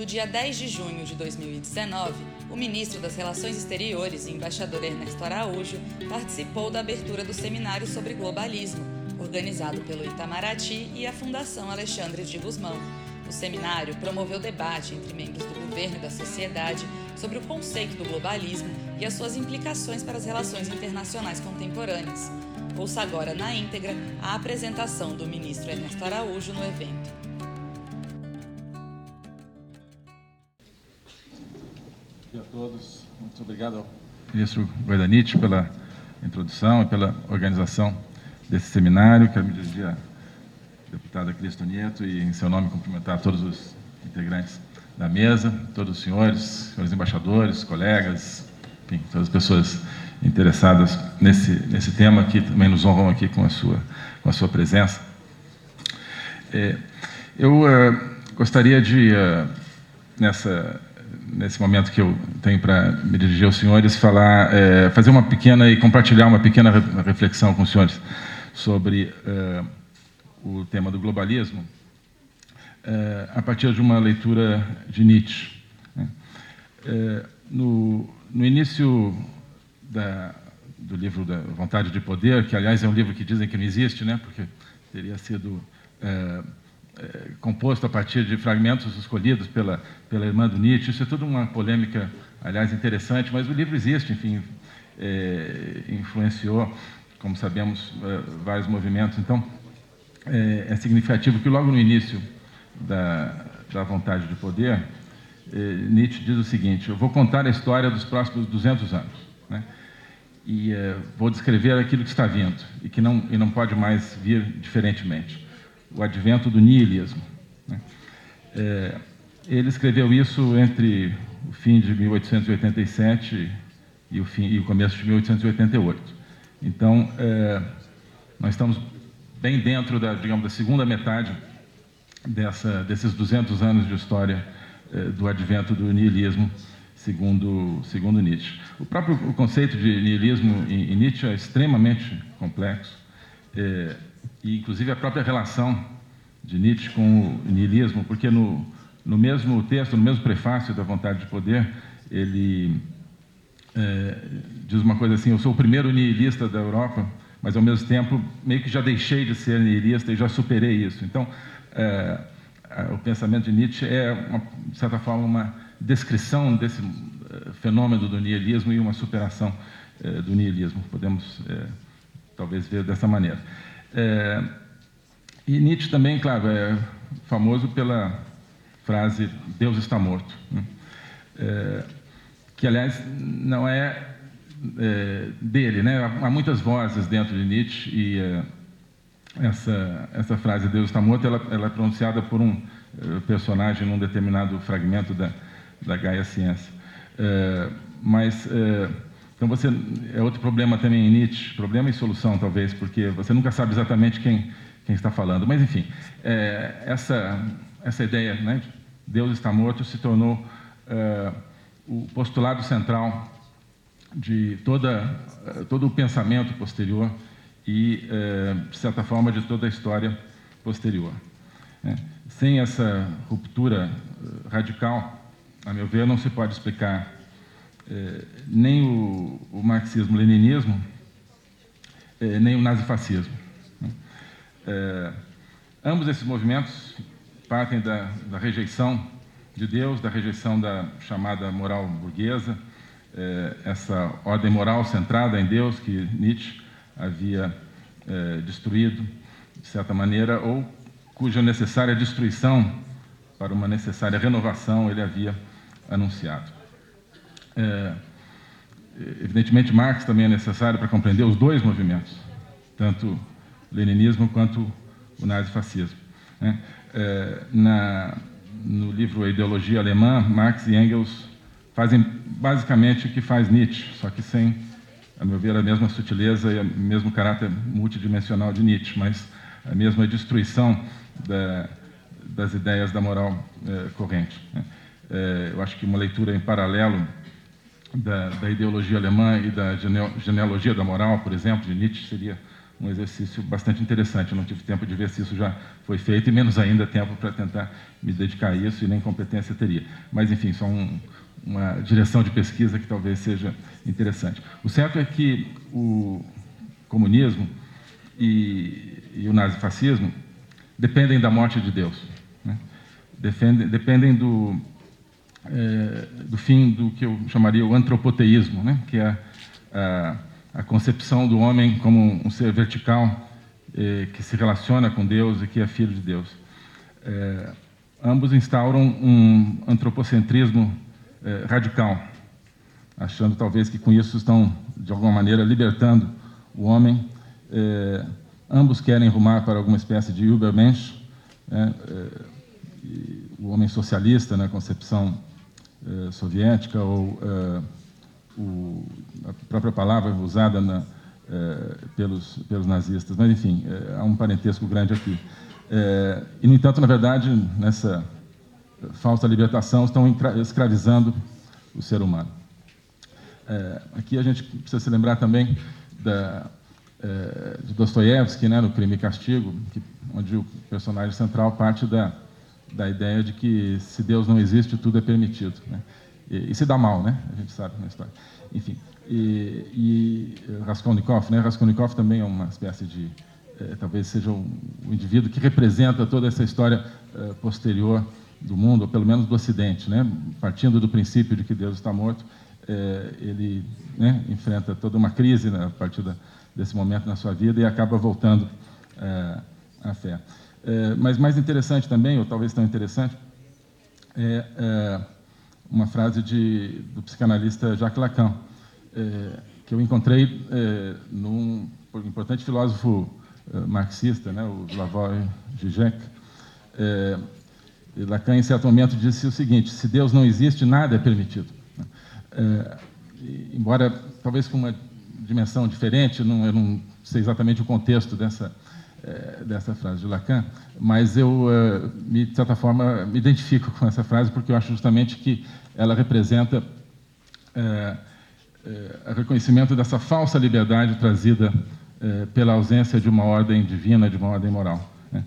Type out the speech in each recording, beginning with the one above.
No dia 10 de junho de 2019, o ministro das Relações Exteriores e embaixador Ernesto Araújo participou da abertura do seminário sobre globalismo, organizado pelo Itamaraty e a Fundação Alexandre de Gusmão. O seminário promoveu debate entre membros do governo e da sociedade sobre o conceito do globalismo e as suas implicações para as relações internacionais contemporâneas. Ouça agora na íntegra a apresentação do ministro Ernesto Araújo no evento. Dia a todos. Muito obrigado ao ministro Guardanite pela introdução e pela organização desse seminário. Quero me dirigir à deputada Cristo Nieto e, em seu nome, cumprimentar todos os integrantes da mesa, todos os senhores, senhores embaixadores, colegas, enfim, todas as pessoas interessadas nesse, nesse tema que também nos honram aqui com a sua, com a sua presença. É, eu uh, gostaria de, uh, nessa, nesse momento que eu tenho para me dirigir aos senhores, falar, é, fazer uma pequena e compartilhar uma pequena reflexão com os senhores sobre uh, o tema do globalismo, a partir de uma leitura de Nietzsche. Né? No, no início da, do livro da Vontade de Poder, que aliás é um livro que dizem que não existe, né, porque teria sido é, composto a partir de fragmentos escolhidos pela, pela irmã do Nietzsche. Isso é tudo uma polêmica, aliás, interessante, mas o livro existe, enfim, é, influenciou, como sabemos, é, vários movimentos. Então, é, é, significativo que logo no início da, da Vontade de Poder, Nietzsche diz o seguinte: Eu vou contar a história dos próximos 200 anos. Né? e vou descrever aquilo que está vindo e que não, e não pode mais vir diferentemente. O advento do niilismo. Né? É, ele escreveu isso entre o fim de 1887 e o, fim, e o começo de 1888. Então, é, nós estamos bem dentro da, digamos, da segunda metade dessa, desses 200 anos de história é, do advento do niilismo segundo, segundo Nietzsche. O próprio conceito de niilismo em, em, Nietzsche é extremamente complexo, é, e inclusive a própria relação de Nietzsche com o niilismo, porque no, no mesmo texto, no mesmo prefácio da Vontade de Poder, ele é, diz uma coisa assim: Eu sou o primeiro nihilista da Europa, mas ao mesmo tempo meio que já deixei de ser nihilista e já superei isso. Então, é, o pensamento de Nietzsche é, uma, de certa forma, uma descrição desse uh, fenômeno do niilismo e uma superação uh, do niilismo. Podemos, uh, talvez, ver dessa maneira. E Nietzsche também, claro, é famoso pela frase Deus está morto, né? que, aliás, não é, dele. Né? Há muitas vozes dentro de Nietzsche e essa, essa frase Deus está morto, ela, ela é pronunciada por um personagem num determinado fragmento da, da Gaia Ciência. É, mas, é, então você, é outro problema também em Nietzsche, problema e solução talvez, porque você nunca sabe exatamente quem, quem está falando. Mas, enfim, é, essa, essa ideia, né, Deus está morto, se tornou é, o postulado central de toda, todo o pensamento posterior e, é, de certa forma, de toda a história posterior. Né. Sem essa ruptura é, radical a meu ver, não se pode explicar eh, nem o, o marxismo-leninismo, eh, nem o nazifascismo. Né? Eh, ambos esses movimentos partem da, da, rejeição de Deus, da rejeição da chamada moral burguesa, essa ordem moral centrada em Deus que Nietzsche havia destruído, de certa maneira, ou cuja necessária destruição para uma necessária renovação ele havia anunciado. É, evidentemente, Marx também é necessário para compreender os dois movimentos, tanto o leninismo quanto o nazifascismo. Né? É, na, no livro A Ideologia Alemã, Marx e Engels fazem basicamente o que faz Nietzsche, só que sem, a meu ver, a mesma sutileza e o mesmo caráter multidimensional de Nietzsche, mas a mesma destruição da, das ideias da moral é, corrente. Né? é, eu acho que uma leitura em paralelo da, da ideologia alemã e da genealogia da moral, por exemplo, de Nietzsche, seria um exercício bastante interessante. Eu não tive tempo de ver se isso já foi feito e menos ainda tempo para tentar me dedicar a isso e nem competência teria. Mas, enfim, só um, uma direção de pesquisa que talvez seja interessante. O certo é que o comunismo e, e o nazifascismo dependem da morte de Deus. Né? Dependem, dependem do, é, do fim do que eu chamaria o antropoteísmo, né? que é a, a concepção do homem como um ser vertical é, que se relaciona com Deus e que é filho de Deus. É, ambos instauram um antropocentrismo radical, achando talvez que com isso estão, de alguma maneira, libertando o homem. Ambos querem rumar para alguma espécie de Übermensch, né, o homem socialista, na concepção é, soviética, ou é, o, a própria palavra usada na, é, pelos, pelos nazistas. Mas, enfim, há um parentesco grande aqui. e, no entanto, na verdade, nessa falsa libertação, estão escravizando o ser humano. Aqui a gente precisa se lembrar também da, de Dostoiévski, né, no Crime e Castigo, que, onde o personagem central parte da, da ideia de que se Deus não existe, tudo é permitido. Né? E, e, se dá mal, né? A gente sabe na história. Enfim, e, e Raskolnikov, né? Raskolnikov também é uma espécie de, é, talvez seja o um, indivíduo que representa toda essa história é, posterior do mundo, ou pelo menos do Ocidente, né? partindo do princípio de que Deus está morto, é, ele né, enfrenta toda uma crise né, a partir da, desse momento na sua vida e acaba voltando à fé. É, mas mais interessante também, ou talvez tão interessante, é, é uma frase de, do psicanalista Jacques Lacan, é, que eu encontrei é, num importante filósofo marxista, né, o Slavoj Žižek, e Lacan, em certo momento, disse o seguinte: se Deus não existe, nada é permitido. É, embora talvez com uma dimensão diferente, não, eu não sei exatamente o contexto dessa, é, dessa frase de Lacan, mas eu, me, de certa forma, me identifico com essa frase porque eu acho justamente que ela representa é o reconhecimento dessa falsa liberdade trazida pela ausência de uma ordem divina, de uma ordem moral. Né?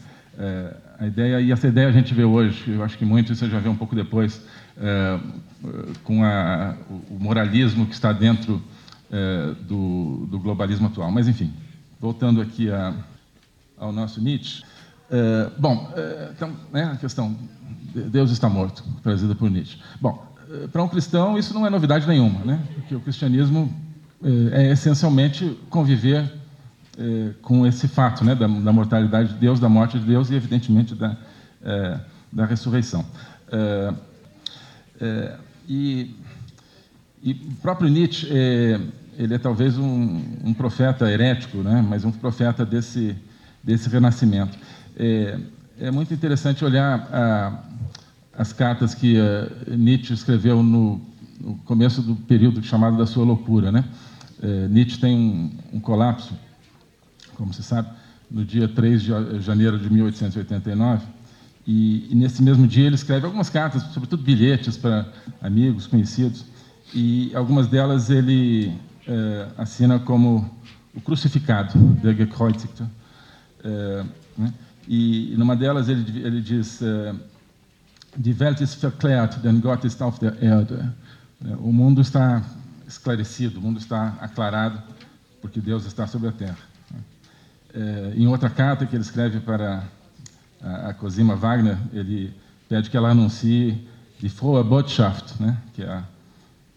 A ideia, e essa ideia a gente vê hoje, eu acho que muito você já vê um pouco depois, é, com a, o moralismo que está dentro é, do, do, globalismo atual. Mas, enfim, voltando aqui a, ao nosso Nietzsche. É, bom, é, então, né, a questão, Deus está morto, trazida por Nietzsche. Bom, é, para um cristão isso não é novidade nenhuma, né? porque o cristianismo é, é essencialmente conviver é, com esse fato né, da, da, mortalidade de Deus, da morte de Deus e, evidentemente, da, é, da ressurreição. E, o próprio Nietzsche, ele é talvez um, um, profeta herético, né, mas um profeta desse, desse renascimento. É, é muito interessante olhar a, as cartas que Nietzsche escreveu no, no, começo do período chamado da sua loucura. Né? Nietzsche tem um, um colapso como se sabe, no dia 3 de janeiro de 1889. E, e, nesse mesmo dia ele escreve algumas cartas, sobretudo bilhetes para amigos, conhecidos, e algumas delas ele é, assina como o crucificado, der Gekreuzigte. É, né? E numa delas ele, ele diz: é, Die Welt ist verklärt, denn Gott ist auf der Erde. É, o mundo está esclarecido, o mundo está aclarado, porque Deus está sobre a terra. É, em outra carta que ele escreve para a, a Cosima Wagner, ele pede que ela anuncie de Frohe Botschaft, né? que é a,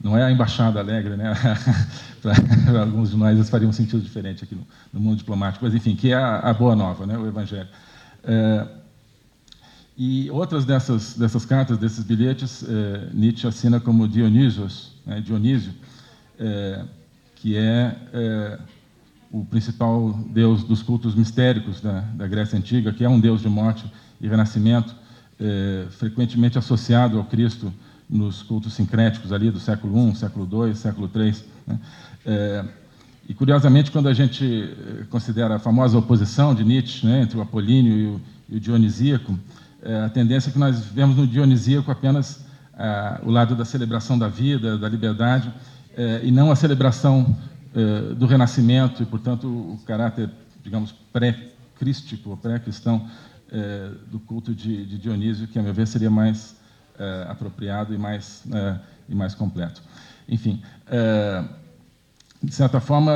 não é a embaixada alegre, né? para alguns de nós isso faria um sentido diferente aqui no, no mundo diplomático, mas enfim, que é a, a boa nova, né? o Evangelho. É, e outras dessas, dessas cartas, desses bilhetes, é, Nietzsche assina como Dionysios, né? Dionísio, é, que é, é o principal deus dos cultos mistéricos da, da Grécia Antiga, que é um deus de morte e renascimento, é, frequentemente associado ao Cristo nos cultos sincréticos ali do século I, século II, século III. Né? É, e, curiosamente, quando a gente é, considera a famosa oposição de Nietzsche né, entre o apolíneo e o, e o dionisíaco, é, a tendência é que nós vemos no dionisíaco apenas é, o lado da celebração da vida, da liberdade, é, e não a celebração eh, do Renascimento e, portanto, o caráter digamos, pré-crístico, pré-cristão do culto de, de, Dionísio, que, a meu ver, seria mais é, apropriado e mais, é, e mais completo. Enfim, é, de certa forma,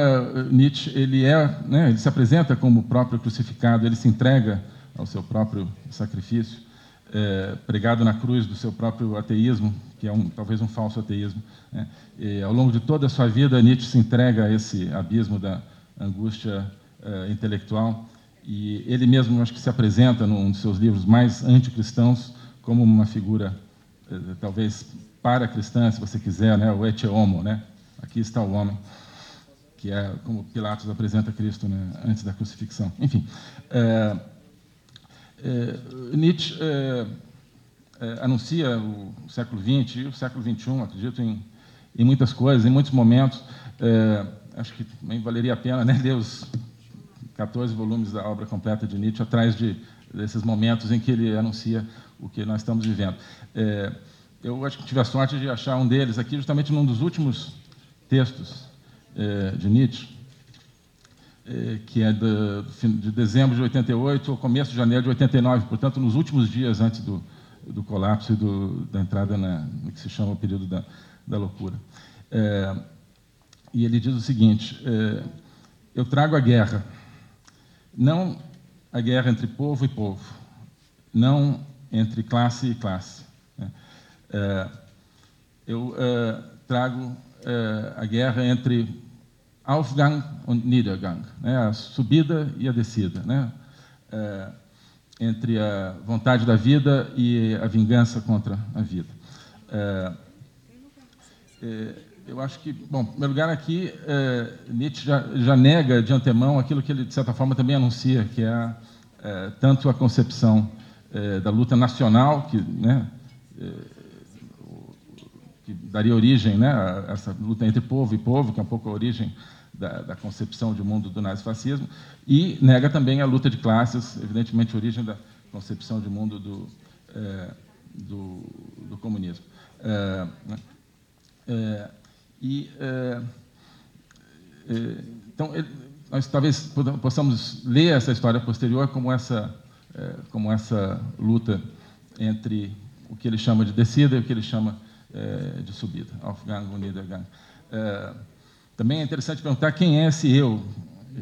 Nietzsche ele é, né, ele se apresenta como o próprio crucificado, ele se entrega ao seu próprio sacrifício, pregado na cruz do seu próprio ateísmo, que é um, talvez um falso ateísmo. Né? E, ao longo de toda a sua vida, Nietzsche se entrega a esse abismo da angústia intelectual e ele mesmo acho que se apresenta num dos seus livros mais anticristãos como uma figura talvez para cristã, se você quiser, né, o ete homo, né? Aqui está o homem, que é como Pilatos apresenta Cristo né, antes da crucifixão. Enfim, é, é, Nietzsche anuncia o século XX e o século XXI, acredito em, em muitas coisas, em muitos momentos. Acho que também valeria a pena né, ler os 14 volumes da obra completa de Nietzsche atrás de, desses momentos em que ele anuncia o que nós estamos vivendo. É, eu acho que tive a sorte de achar um deles aqui, justamente num dos últimos textos é, de Nietzsche, é, que é de, de, dezembro de 88 ao começo de janeiro de 89, portanto, nos últimos dias antes do, do colapso e do, da entrada na, no que se chama o período da, da loucura. É, e ele diz o seguinte: é, Eu trago a guerra, não a guerra entre povo e povo, não entre classe e classe. Né? É, eu é, trago é, a guerra entre Aufgang und Niedergang, né, a subida e a descida, né, entre a vontade da vida e a vingança contra a vida. Eu acho que, bom, em primeiro lugar aqui, Nietzsche já, já, nega de antemão aquilo que ele, de certa forma, também anuncia, que é tanto a concepção é, da luta nacional, que, né, que daria origem né, a essa luta entre povo e povo, que é um pouco a origem da, da, concepção de mundo do nazifascismo, e nega também a luta de classes, evidentemente, origem da concepção de mundo do, é, do, do, comunismo. Né? e, então, nós talvez possamos ler essa história posterior como essa, é, como essa luta entre o que ele chama de descida e o que ele chama de subida, Aufgang und Niedergang. Também é interessante perguntar quem é esse eu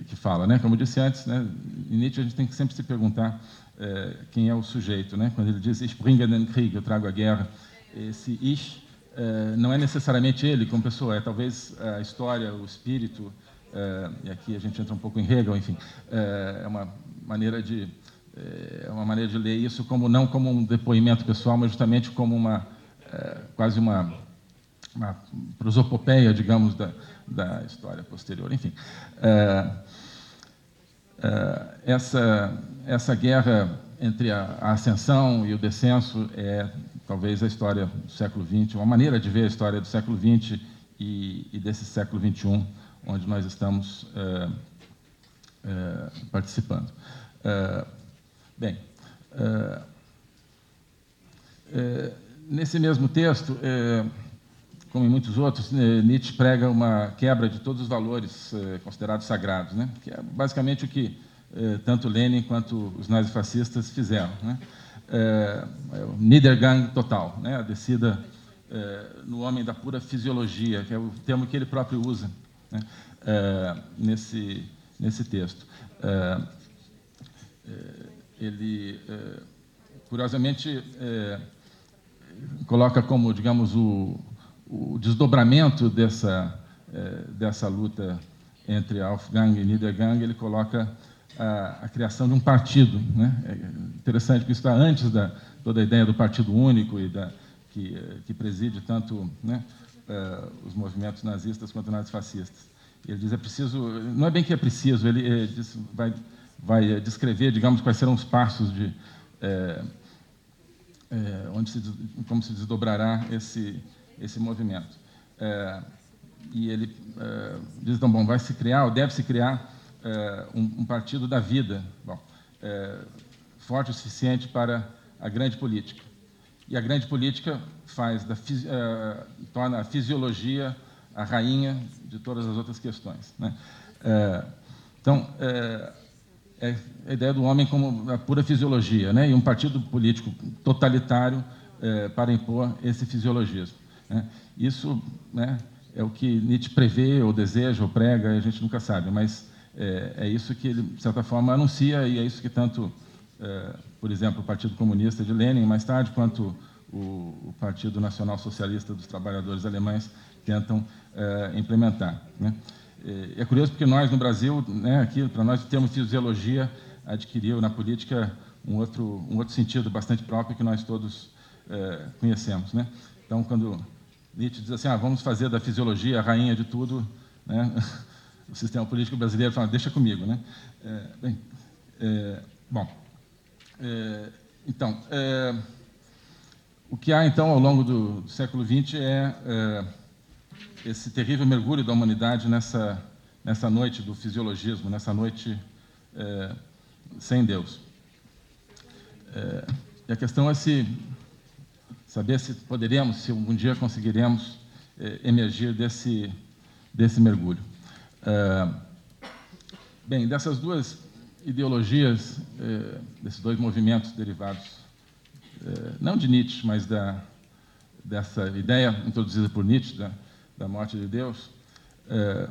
que fala, né? Como eu disse antes, né? Em Nietzsche a gente tem que sempre se perguntar é, quem é o sujeito, né? Quando ele diz "Ich bringe den Krieg", eu trago a guerra, esse "ich" é, não é necessariamente ele como pessoa, é talvez a história, o espírito, é, e aqui a gente entra um pouco em Hegel, enfim, é, é uma maneira de é uma maneira de ler isso como não como um depoimento pessoal, mas justamente como uma é, quase uma uma prosopopeia, digamos, da, da história posterior. Enfim, é, é, essa, essa guerra entre a, a, ascensão e o descenso é talvez a história do século XX, uma maneira de ver a história do século XX e, e desse século XXI, onde nós estamos é, é participando. É, bem, é, nesse mesmo texto, como em muitos outros, né, Nietzsche prega uma quebra de todos os valores considerados sagrados, né? que é basicamente o que tanto Lenin quanto os nazifascistas fizeram. Né? É, é o Niedergang total, né? a descida é, no homem da pura fisiologia, que é o termo que ele próprio usa né? É, nesse, nesse texto. É, ele, curiosamente, coloca como, digamos, o o desdobramento dessa, é, dessa luta entre Aufgang e Niedergang, ele coloca a, a criação de um partido. Né? É interessante que isso está antes da toda a ideia do partido único e da, que, que preside tanto né, uh, os movimentos nazistas quanto nazifascistas. Ele diz é preciso, não é bem que é preciso, ele, ele diz, vai, vai descrever, digamos, quais serão os passos de é, é, onde se, como se desdobrará esse esse movimento. É, e ele diz, então, bom, vai se criar, ou deve se criar, um, um, partido da vida, bom, forte o suficiente para a grande política. E a grande política faz da, torna a fisiologia a rainha de todas as outras questões. Né? Então, é a ideia do homem como a pura fisiologia, né? e um partido político totalitário é, para impor esse fisiologismo. Né? Isso né, é o que Nietzsche prevê, ou deseja, ou prega, a gente nunca sabe, mas é, é isso que ele, de certa forma, anuncia, e é isso que tanto, é, por exemplo, o Partido Comunista de Lenin, mais tarde, quanto o, o Partido Nacional Socialista dos Trabalhadores Alemães tentam é, implementar. Né? É curioso porque nós, no Brasil, né, aqui, para nós, o termo fisiologia adquiriu na política um outro, um outro sentido bastante próprio que nós todos é, conhecemos. Né? Então, quando Nietzsche diz assim, ah, vamos fazer da fisiologia a rainha de tudo, né? o sistema político brasileiro fala, deixa comigo. Né? É, bem, é, bom, é, então, é, o que há, então, ao longo do, do século XX é, é esse terrível mergulho da humanidade nessa, nessa noite do fisiologismo, nessa noite é, sem Deus. É, e a questão é se saber se poderemos, se algum dia conseguiremos é, emergir desse, desse mergulho. É, bem, dessas duas ideologias, é, desses dois movimentos derivados, é, não de Nietzsche, mas da, dessa ideia introduzida por Nietzsche, da, da morte de Deus, é,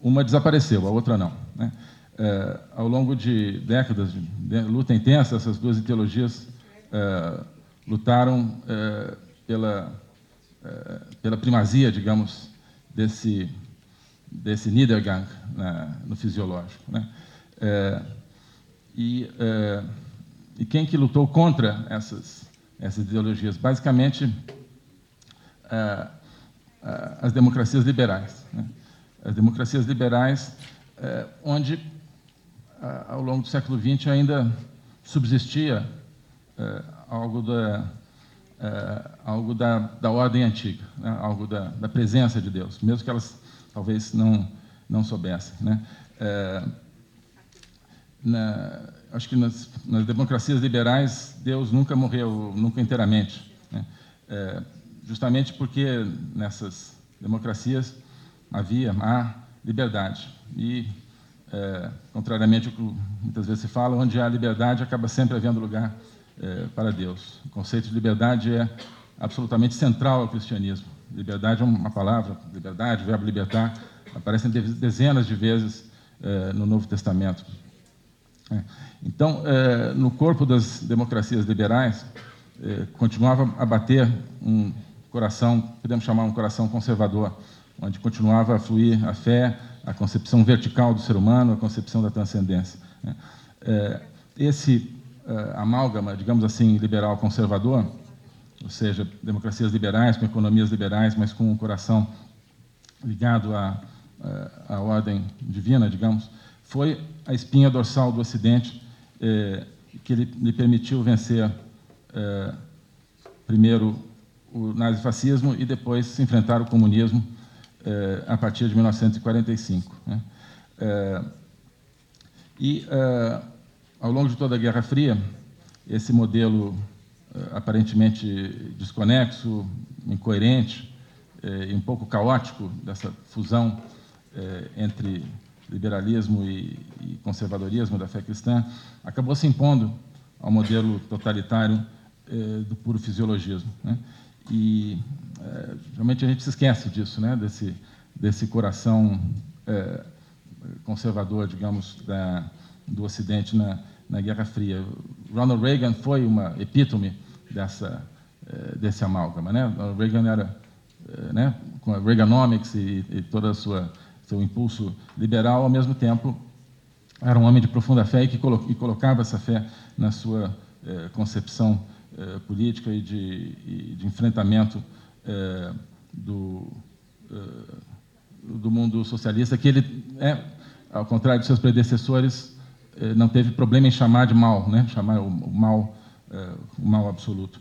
uma desapareceu, a outra não. Né? É, ao longo de décadas de luta intensa, essas duas ideologias é, lutaram é, pela, é, pela primazia, digamos, desse, desse Niedergang né, no fisiológico. Né? É, e, e quem que lutou contra essas, essas ideologias? Basicamente, as democracias liberais. Né? As democracias liberais, é, onde, ao longo do século XX, ainda subsistia algo da, algo da, da ordem antiga, né? algo da, da presença de Deus, mesmo que elas talvez não, não soubessem. Né? Na, acho que nas, nas, democracias liberais, Deus nunca morreu, nunca inteiramente. Né? Justamente porque nessas democracias havia a liberdade. E, é, contrariamente ao que muitas vezes se fala, onde há liberdade acaba sempre havendo lugar é, para Deus. O conceito de liberdade é absolutamente central ao cristianismo. Liberdade é uma palavra, liberdade, verbo libertar, aparecem dezenas de vezes é, no Novo Testamento. É. Então, é, no corpo das democracias liberais, é, continuava a bater um coração, podemos chamar um coração conservador, onde continuava a fluir a fé, a concepção vertical do ser humano, a concepção da transcendência. Né? É, esse é, amálgama, digamos assim, liberal conservador, ou seja, democracias liberais com economias liberais, mas com um coração ligado à, à ordem divina, digamos, foi a espinha dorsal do Ocidente é, que lhe permitiu vencer primeiro o nazifascismo e depois se enfrentar o comunismo eh, a partir de 1945. Né? Eh, e, eh, ao longo de toda a Guerra Fria, esse modelo aparentemente desconexo, incoerente e um pouco caótico dessa fusão entre liberalismo e, e conservadorismo da fé cristã acabou se impondo ao modelo totalitário do puro fisiologismo. Né? E é, realmente a gente se esquece disso, né? desse, desse coração é, conservador, digamos, da, do Ocidente na, na Guerra Fria. Ronald Reagan foi uma epítome dessa, é, desse amálgama. Né? Ronald Reagan era, é, né, com a Reaganomics e, e todo o seu impulso liberal, ao mesmo tempo era um homem de profunda fé e que colo e colocava essa fé na sua é, concepção eh, política e de, de enfrentamento eh, do, eh, do mundo socialista, que ele, é, ao contrário de seus predecessores, não teve problema em chamar de mal, né? chamar o, mal, o mal absoluto.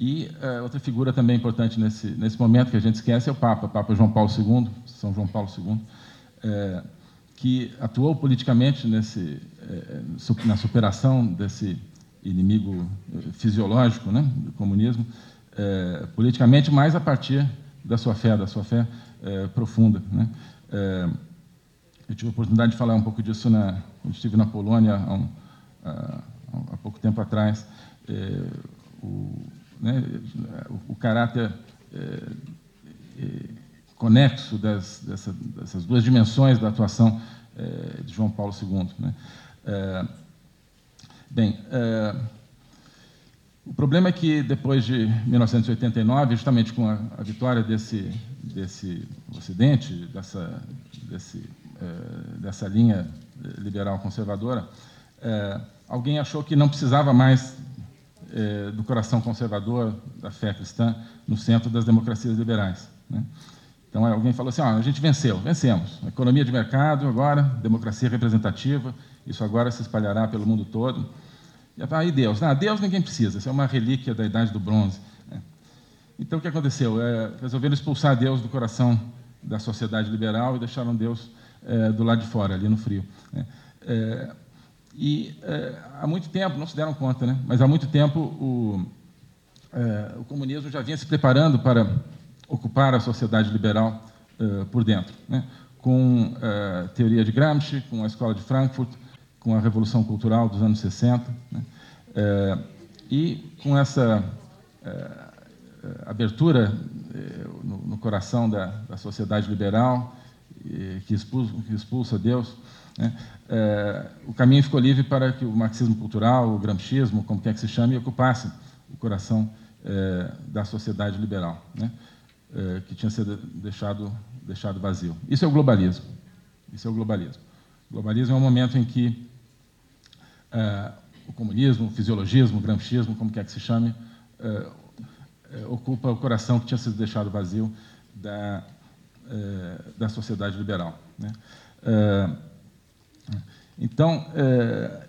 E outra figura também importante nesse, nesse momento que a gente esquece é o Papa, Papa João Paulo II, São João Paulo II, que atuou politicamente nesse, na superação desse inimigo eh, fisiológico né, do comunismo, é, politicamente, mas a partir da sua fé, da sua fé é, profunda. Né? É, eu tive a oportunidade de falar um pouco disso na, quando estive na Polônia há, um, há, há pouco tempo atrás. O, né, o, o, caráter conexo das, dessa, dessas duas dimensões da atuação de João Paulo II. Né? Bem, é, o problema é que depois de 1989, justamente com a, a vitória desse, desse Ocidente, dessa, desse, é, dessa linha liberal conservadora, é, alguém achou que não precisava mais é, do coração conservador da fé cristã no centro das democracias liberais. Né? Então alguém falou assim: a gente venceu, vencemos. Economia de mercado agora, democracia representativa, isso agora se espalhará pelo mundo todo. E aí Deus, ah, Deus ninguém precisa, isso é uma relíquia da idade do bronze. Né? Então o que aconteceu? É, resolveram expulsar Deus do coração da sociedade liberal e deixaram Deus é, do lado de fora, ali no frio. Né? É, e é, há muito tempo, não se deram conta, né? mas há muito tempo o, é, o comunismo já vinha se preparando para ocupar a sociedade liberal é, por dentro, né? com a é, teoria de Gramsci, com a escola de Frankfurt, com a Revolução Cultural dos anos 60, né? é, e com essa é, abertura é, no, no, coração da, da sociedade liberal, que expulsa, que expulsa Deus, né? é, o caminho ficou livre para que o marxismo cultural, o gramscismo, como quer que se chame, ocupasse o coração é, da sociedade liberal, né? que tinha sido deixado, deixado vazio. Isso é o globalismo. Isso é o globalismo. O globalismo é um momento em que é, o comunismo, o fisiologismo, o gramscismo, como quer que se chame, é, é, ocupa o coração que tinha sido deixado vazio da, da sociedade liberal. Né? então,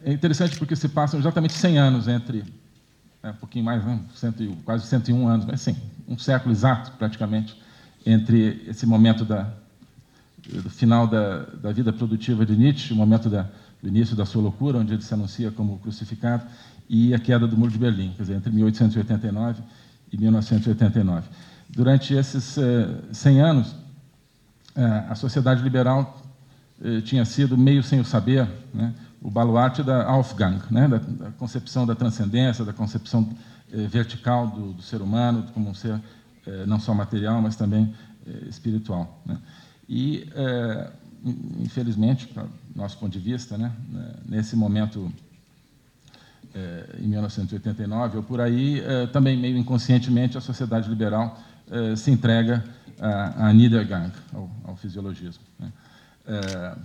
é interessante porque se passam exatamente 100 anos entre, um pouquinho mais, né, cento, quase 101 anos, mas sim, um século exato, praticamente, entre esse momento da, do final da, da vida produtiva de Nietzsche, o momento da, do início da sua loucura, onde ele se anuncia como crucificado, e a queda do Muro de Berlim, quer dizer, entre 1889 e 1989. Durante esses eh, 100 anos, eh, a sociedade liberal eh, tinha sido meio sem o saber, né, o baluarte da Aufgang, né, da, da, concepção da transcendência, da concepção eh, vertical do, do, ser humano como um ser não só material, mas também espiritual. Né. E infelizmente, nosso ponto de vista, né, né nesse momento, é, em 1989, ou por aí, é, também meio inconscientemente, a sociedade liberal é, se entrega a, Niedergang, ao, ao fisiologismo. Né.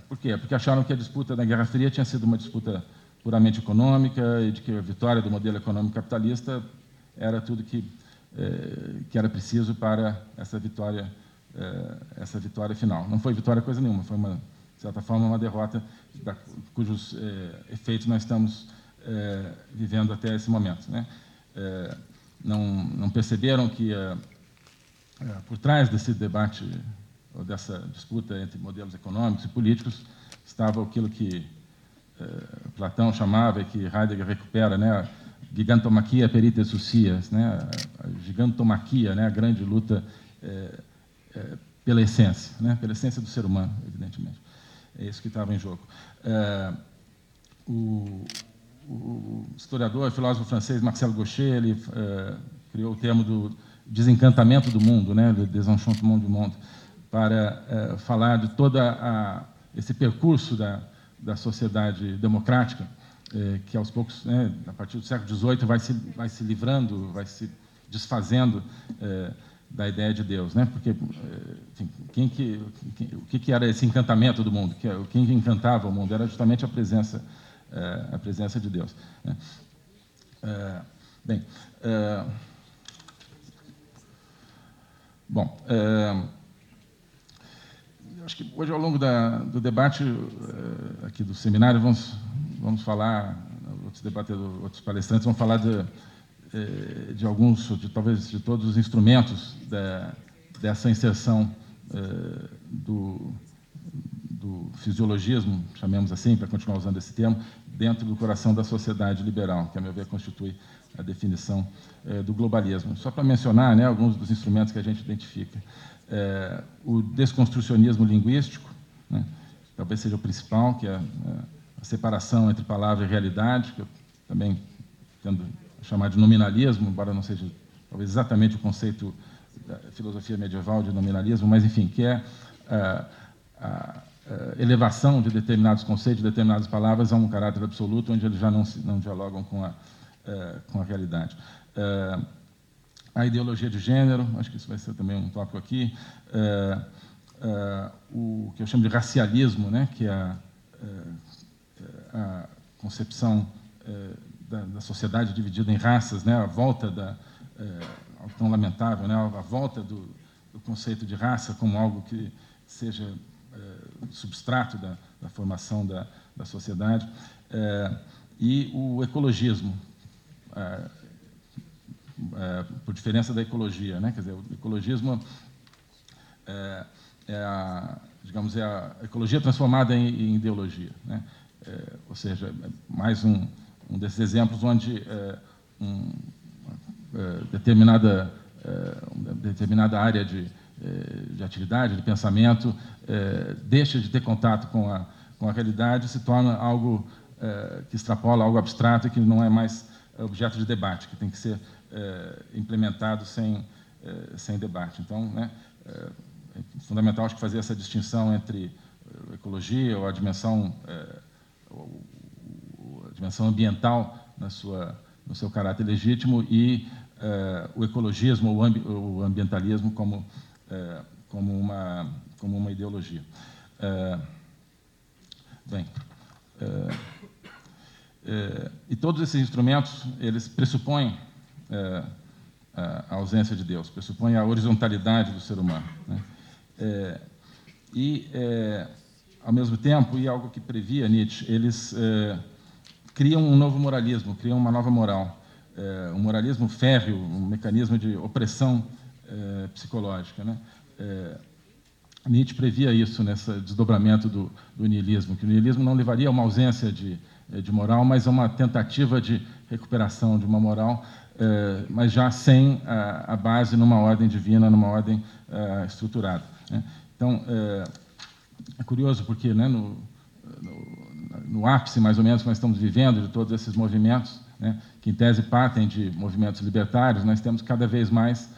por quê? Porque acharam que a disputa da Guerra Fria tinha sido uma disputa puramente econômica e de que a vitória do modelo econômico capitalista era tudo que, que era preciso para essa vitória é, essa vitória final. Não foi vitória coisa nenhuma, foi, uma, certa forma, uma derrota da, cujos é, efeitos nós estamos é, vivendo até esse momento. Né? não, não perceberam que, por trás desse debate, ou dessa disputa entre modelos econômicos e políticos, estava aquilo que Platão chamava e que Heidegger recupera, né? gigantomaquia perite sucias, né? a gigantomaquia, né? a grande luta é, pela essência, né? pela essência do ser humano, evidentemente. É isso que estava em jogo. É, o, o, historiador, filósofo francês Marcel Gaucher, ele é, criou o termo do desencantamento do mundo, né, le désenchantement du monde, para é, falar de todo esse percurso da, da sociedade democrática, é, que aos poucos, né, a partir do século XVIII, vai se, vai se livrando, vai se desfazendo é, da ideia de Deus, né? Porque eh, enfim, quem que, quem, o que, era esse encantamento do mundo? Quem que encantava o mundo era justamente a presença, é, a presença de Deus. Né? É, bem, bom, acho que hoje ao longo da, do debate aqui do seminário vamos vamos falar outros debatedores, outros palestrantes vão falar de eh, de alguns, de, talvez de todos os instrumentos da, dessa inserção eh, do, do fisiologismo, chamemos assim, para continuar usando esse termo, dentro do coração da sociedade liberal, que, a meu ver, constitui a definição eh, do globalismo. Só para mencionar né, alguns dos instrumentos que a gente identifica. o desconstrucionismo linguístico, né, talvez seja o principal, que é a separação entre palavra e realidade, que eu também tendo chamar de nominalismo, embora não seja talvez exatamente o conceito da filosofia medieval de nominalismo, mas enfim, que é a, a, a elevação de determinados conceitos, de determinadas palavras a um caráter absoluto, onde eles já não, não dialogam com a, uh, com a realidade. A ideologia de gênero, acho que isso vai ser também um tópico aqui, o que eu chamo de racialismo, né, que é a concepção da, da, sociedade dividida em raças, né, a volta da tão lamentável, né, a volta do, do, conceito de raça como algo que seja substrato da, da formação da, da sociedade, e o ecologismo, é, por diferença da ecologia, né? Quer dizer, o ecologismo é, é a, digamos, é a ecologia transformada em, em ideologia, né? É, ou seja, é mais um, um desses exemplos onde é, um, é, determinada determinada área de, de atividade, de pensamento, deixa de ter contato com a, com a realidade, se torna algo que extrapola algo abstrato e que não é mais objeto de debate, que tem que ser é, implementado sem, é, sem debate. Então, né, é, é fundamental acho que fazer essa distinção entre ecologia ou a dimensão, dimensão ambiental na sua, no seu caráter legítimo e o ecologismo ou o ambientalismo como, como, uma, como uma ideologia. bem, e todos esses instrumentos eles pressupõem a ausência de Deus, pressupõe a horizontalidade do ser humano. Né? E, ao mesmo tempo, e algo que previa Nietzsche, eles criam um novo moralismo, criam uma nova moral, é, um moralismo férreo, um mecanismo de opressão é, psicológica. Né? Nietzsche previa isso nesse desdobramento do, do niilismo, que o niilismo não levaria a uma ausência de, de moral, mas a uma tentativa de recuperação de uma moral é, mas já sem a, a, base numa ordem divina, numa ordem é, estruturada. Né? Então, é, é, curioso porque né, no, no, no, ápice, mais ou menos, que nós estamos vivendo de todos esses movimentos, né, que em tese partem de movimentos libertários, nós temos cada vez mais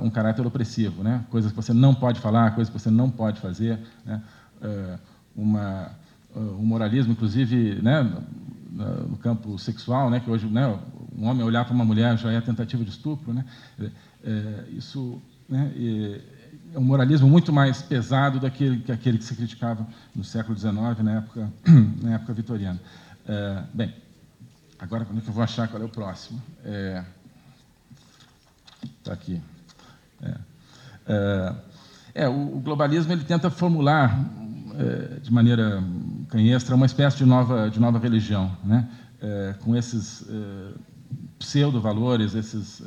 um caráter opressivo, né? coisas que você não pode falar, coisas que você não pode fazer, né? uma, um moralismo, inclusive, né, no campo sexual, né, que hoje né, um homem olhar para uma mulher já é tentativa de estupro, né? Isso né, um moralismo muito mais pesado daquele que aquele que se criticava no século XIX, na época, na época vitoriana. É, bem, agora quando é que eu vou achar qual é o próximo? Está é, aqui. É, é, o, o, globalismo ele tenta formular de maneira canhestra uma espécie de nova de nova religião, né? com esses pseudo-valores, esses,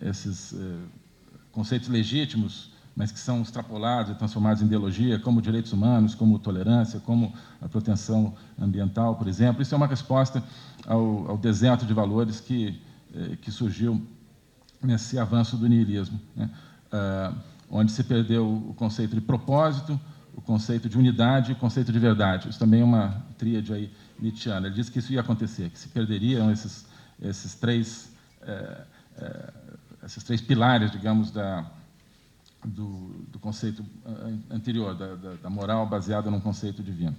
esses conceitos legítimos, mas que são extrapolados e transformados em ideologia, como direitos humanos, como tolerância, como a proteção ambiental, por exemplo. Isso é uma resposta ao, ao deserto de valores que, que surgiu nesse avanço do niilismo, né? onde se perdeu o conceito de propósito, o conceito de unidade e o conceito de verdade. Isso também é uma tríade aí nietzschiana. Ele disse que isso ia acontecer, que se perderiam esses esses três, é, é, esses três pilares, digamos, da, do, do conceito é, anterior, da, da, da, moral baseada num conceito divino.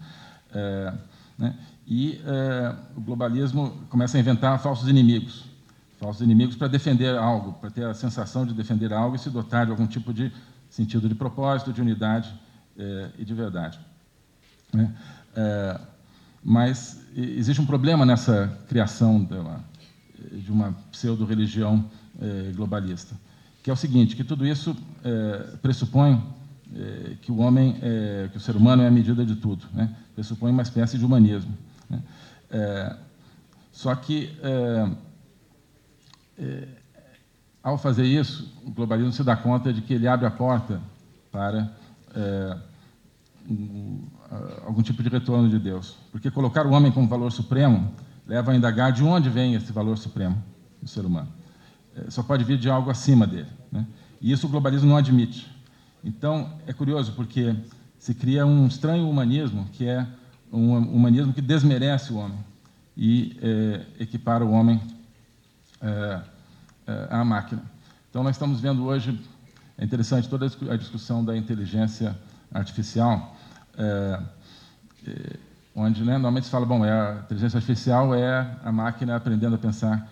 É, né? E é, o globalismo começa a inventar falsos inimigos, falsos inimigos para defender algo, para ter a sensação de defender algo e se dotar de algum tipo de sentido de propósito, de unidade é, e de verdade. Né? mas existe um problema nessa criação da, de uma pseudo-religião eh, globalista, que é o seguinte, que tudo isso eh, pressupõe eh, que o homem, que o ser humano é a medida de tudo, né? pressupõe uma espécie de humanismo. Né? só que, ao fazer isso, o globalismo se dá conta de que ele abre a porta para um, algum tipo de retorno de Deus. Porque colocar o homem como valor supremo leva a indagar de onde vem esse valor supremo do ser humano. É, só pode vir de algo acima dele. Né? E isso o globalismo não admite. Então, é curioso, porque se cria um estranho humanismo, que é um humanismo que desmerece o homem e é, equipara o homem é, é, à máquina. Então, nós estamos vendo hoje, é interessante toda a discussão da inteligência artificial, é, é, onde né, normalmente se fala, bom, a inteligência artificial é a máquina aprendendo a pensar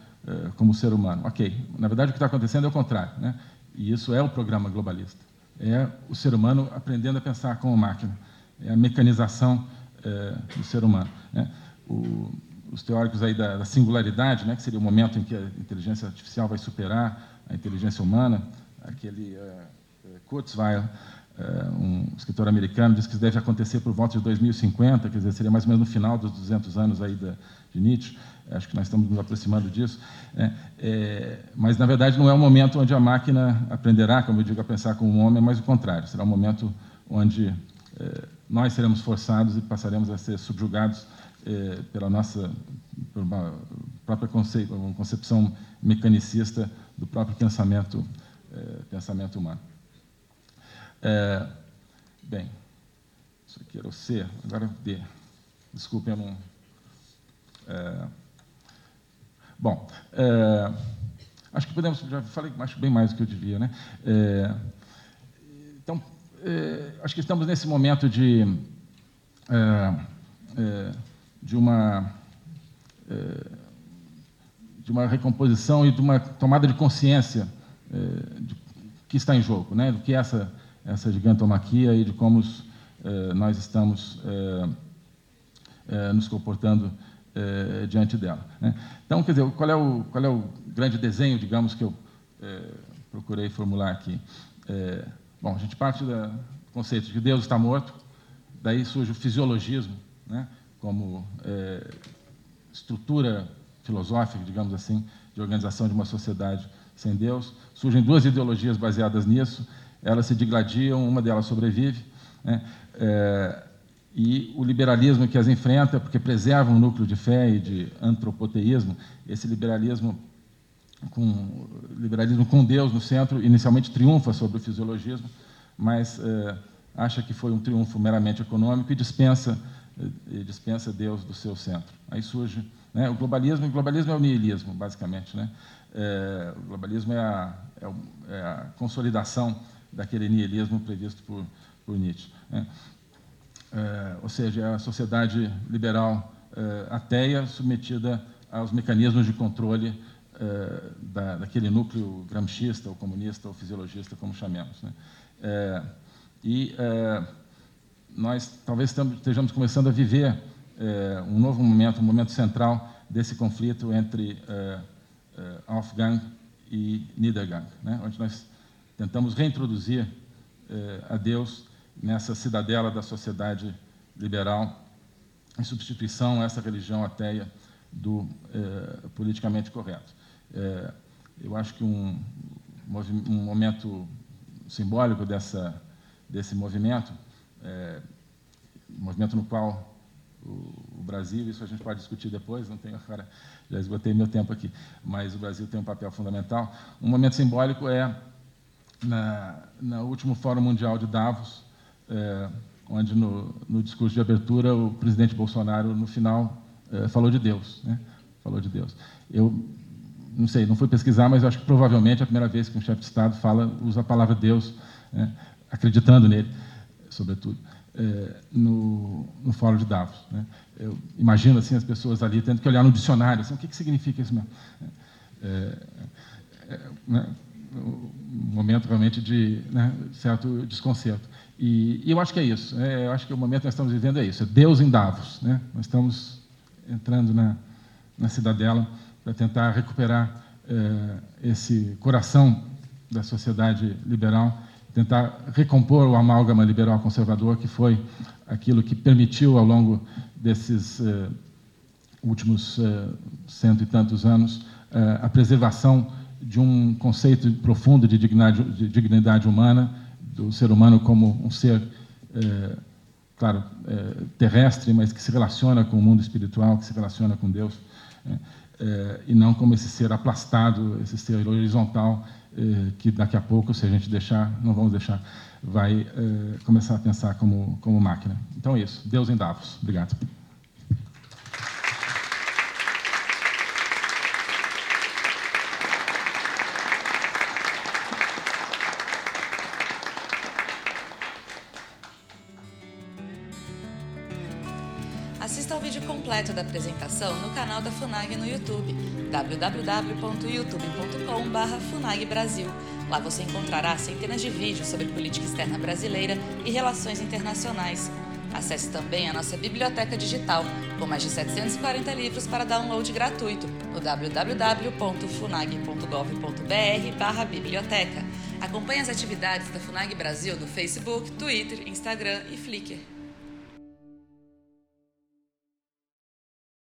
como ser humano. Ok, na verdade o que está acontecendo é o contrário, né? e isso é o programa globalista. É o ser humano aprendendo a pensar como máquina, é a mecanização é, do ser humano. Né? O, os teóricos aí da, da, singularidade, né, que seria o momento em que a inteligência artificial vai superar a inteligência humana, aquele uh, Kurzweil, uh, um escritor americano, diz que isso deve acontecer por volta de 2050, quer dizer, seria mais ou menos no final dos 200 anos aí da, de Nietzsche. Acho que nós estamos nos aproximando disso. Né? É, mas, na verdade, não é o momento onde a máquina aprenderá, como eu digo, a pensar como um homem, mas o contrário. Será um momento onde é, nós seremos forçados e passaremos a ser subjugados é, pela nossa por uma própria concepção mecanicista do próprio pensamento, é, pensamento humano. É, bem, isso aqui era o C, agora D. Desculpem, eu não. É, bom, é, acho que podemos. Já falei bem mais do que eu devia, né? É, então, é, acho que estamos nesse momento de, de uma de uma recomposição e de uma tomada de consciência de, que está em jogo, né? do que é essa, essa gigantomaquia e de como os, nós estamos nos comportando diante dela. Né? Então, quer dizer, qual é, o, qual é o grande desenho, digamos, que eu procurei formular aqui? bom, a gente parte do conceito de que Deus está morto, daí surge o fisiologismo, né? como estrutura filosófica, digamos assim, de organização de uma sociedade sem Deus. Surgem duas ideologias baseadas nisso, elas se digladiam, uma delas sobrevive, né? é, e o liberalismo que as enfrenta, porque preserva um núcleo de fé e de antropoteísmo, esse liberalismo com, liberalismo com Deus no centro, inicialmente triunfa sobre o fisiologismo, mas é, acha que foi um triunfo meramente econômico e dispensa, e dispensa Deus do seu centro. Aí surge né? O globalismo, o globalismo é o nihilismo, basicamente. Né? É, o globalismo é a, é, é a, consolidação daquele nihilismo previsto por, por Nietzsche. Né? É, ou seja, é a sociedade liberal é, ateia submetida aos mecanismos de controle é, da, daquele núcleo gramscista, ou comunista, ou fisiologista, como chamemos. Né? e nós talvez estejamos começando a viver um novo momento, um momento central desse conflito entre é, Aufgang e Niedergang, né? onde nós tentamos reintroduzir a Deus nessa cidadela da sociedade liberal, em substituição a essa religião ateia do é, politicamente correto. É, eu acho que um, um momento simbólico dessa, desse movimento, um movimento no qual o, Brasil, isso a gente pode discutir depois, não tenho agora, já esgotei meu tempo aqui, mas o Brasil tem um papel fundamental. Um momento simbólico é na, no último Fórum Mundial de Davos, é, onde no, no, discurso de abertura o presidente Bolsonaro, no final, é, falou de Deus, né? falou de Deus. Eu não sei, não fui pesquisar, mas acho que provavelmente é a primeira vez que um chefe de Estado fala, usa a palavra Deus, né? acreditando nele, sobretudo é, no, no Fórum de Davos. Né? Eu imagino assim as pessoas ali tendo que olhar no dicionário, assim, o que, que significa isso mesmo? É, é, né? um momento realmente de né, certo desconcerto. E, e, eu acho que é isso. É, eu acho que o momento que nós estamos vivendo é isso. É Deus em Davos. Né? Nós estamos entrando na, na cidadela para tentar recuperar é, esse coração da sociedade liberal tentar recompor o amálgama liberal conservador, que foi aquilo que permitiu, ao longo desses eh, últimos eh, cento e tantos anos, a preservação de um conceito profundo de dignidade, de dignidade, humana, do ser humano como um ser, eh, claro, eh, terrestre, mas que se relaciona com o mundo espiritual, que se relaciona com Deus, né? eh, e não como esse ser aplastado, esse ser horizontal, eh, que daqui a pouco, se a gente deixar, não vamos deixar, vai uh, começar a pensar como, como máquina. Então é isso. Deus em Davos. Obrigado. Completo da apresentação no canal da FUNAG no YouTube, www.youtube.com.br Brasil. Lá você encontrará centenas de vídeos sobre política externa brasileira e relações internacionais. Acesse também a nossa biblioteca digital, com mais de 740 livros para download gratuito no www.funag.gov.br/biblioteca. Acompanhe as atividades da FUNAG Brasil no Facebook, Twitter, Instagram e Flickr.